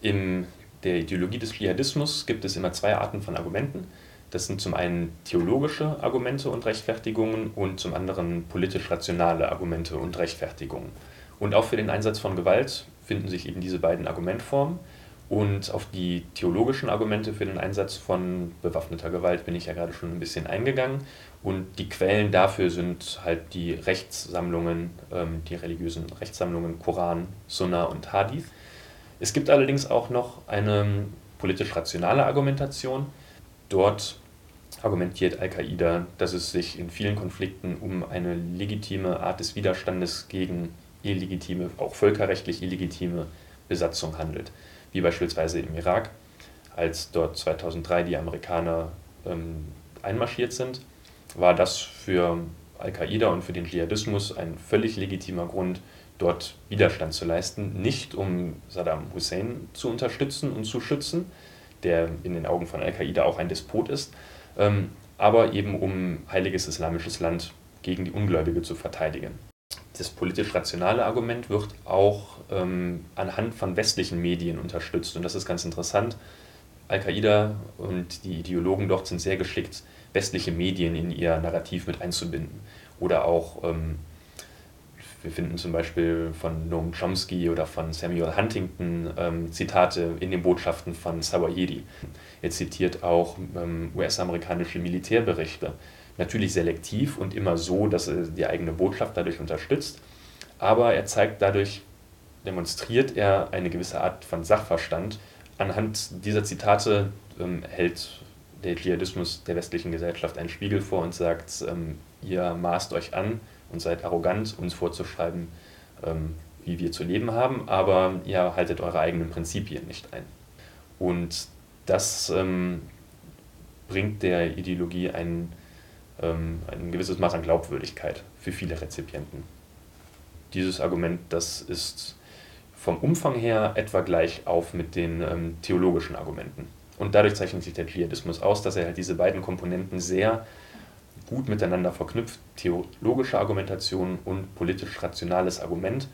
In der Ideologie des Dschihadismus gibt es immer zwei Arten von Argumenten. Das sind zum einen theologische Argumente und Rechtfertigungen und zum anderen politisch-rationale Argumente und Rechtfertigungen. Und auch für den Einsatz von Gewalt finden sich eben diese beiden Argumentformen. Und auf die theologischen Argumente für den Einsatz von bewaffneter Gewalt bin ich ja gerade schon ein bisschen eingegangen. Und die Quellen dafür sind halt die Rechtssammlungen, ähm, die religiösen Rechtssammlungen Koran, Sunna und Hadith. Es gibt allerdings auch noch eine politisch-rationale Argumentation. Dort argumentiert Al-Qaida, dass es sich in vielen Konflikten um eine legitime Art des Widerstandes gegen illegitime, auch völkerrechtlich illegitime Besatzung handelt. Wie beispielsweise im Irak, als dort 2003 die Amerikaner ähm, einmarschiert sind, war das für Al-Qaida und für den Dschihadismus ein völlig legitimer Grund, dort Widerstand zu leisten, nicht um Saddam Hussein zu unterstützen und zu schützen, der in den Augen von Al-Qaida auch ein Despot ist, ähm, aber eben um heiliges islamisches Land gegen die Ungläubige zu verteidigen. Das politisch rationale Argument wird auch ähm, anhand von westlichen Medien unterstützt und das ist ganz interessant. Al-Qaida und die Ideologen dort sind sehr geschickt, westliche Medien in ihr Narrativ mit einzubinden. Oder auch, ähm, wir finden zum Beispiel von Noam Chomsky oder von Samuel Huntington ähm, Zitate in den Botschaften von Sawayedi. Er zitiert auch ähm, US-amerikanische Militärberichte. Natürlich selektiv und immer so, dass er die eigene Botschaft dadurch unterstützt. Aber er zeigt dadurch, demonstriert er eine gewisse Art von Sachverstand. Anhand dieser Zitate ähm, hält der Dschihadismus der westlichen Gesellschaft einen Spiegel vor und sagt, ähm, ihr maßt euch an und seid arrogant, uns vorzuschreiben, ähm, wie wir zu leben haben, aber ihr haltet eure eigenen Prinzipien nicht ein. Und das ähm, bringt der Ideologie ein, ähm, ein gewisses Maß an Glaubwürdigkeit für viele Rezipienten. Dieses Argument, das ist vom Umfang her etwa gleich auf mit den ähm, theologischen Argumenten. Und dadurch zeichnet sich der Dschihadismus aus, dass er halt diese beiden Komponenten sehr gut miteinander verknüpft, theologische Argumentation und politisch-rationales Argument.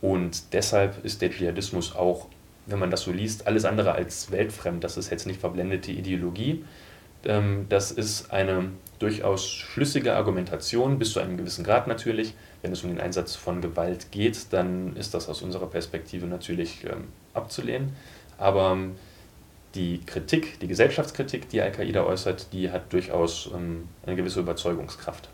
Und deshalb ist der Dschihadismus auch, wenn man das so liest, alles andere als weltfremd. Das ist jetzt nicht verblendete Ideologie. Ähm, das ist eine durchaus schlüssige Argumentation, bis zu einem gewissen Grad natürlich. Wenn es um den Einsatz von Gewalt geht, dann ist das aus unserer Perspektive natürlich ähm, abzulehnen. Aber die Kritik, die Gesellschaftskritik, die Al-Qaida äußert, die hat durchaus ähm, eine gewisse Überzeugungskraft.